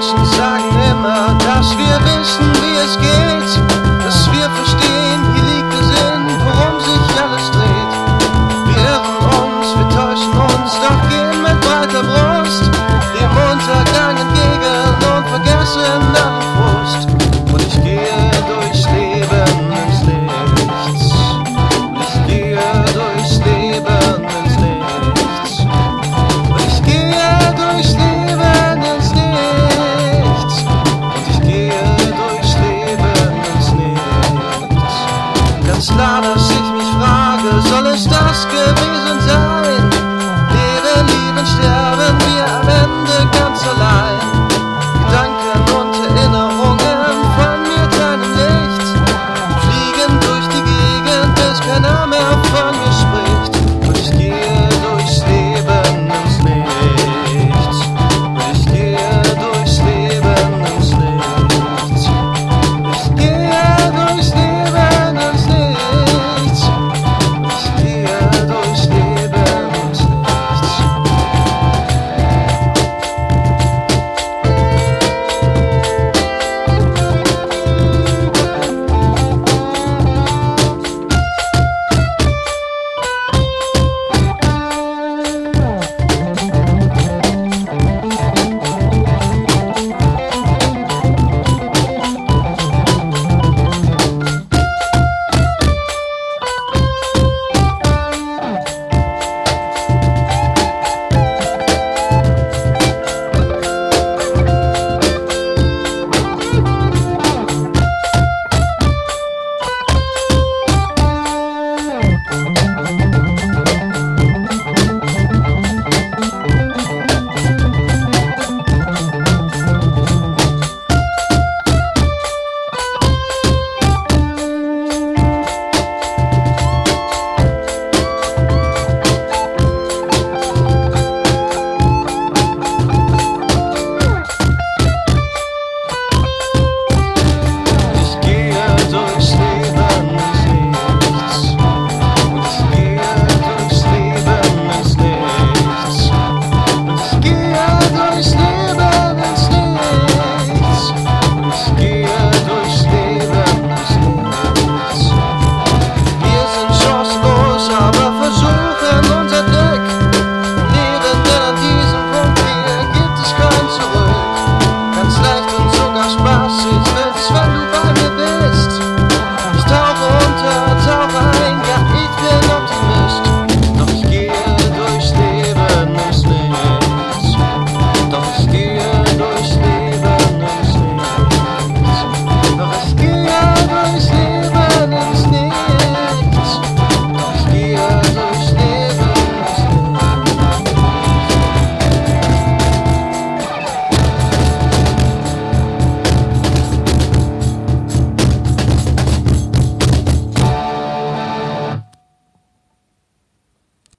Menschen sagen immer, dass wir wissen, wie es geht. not love.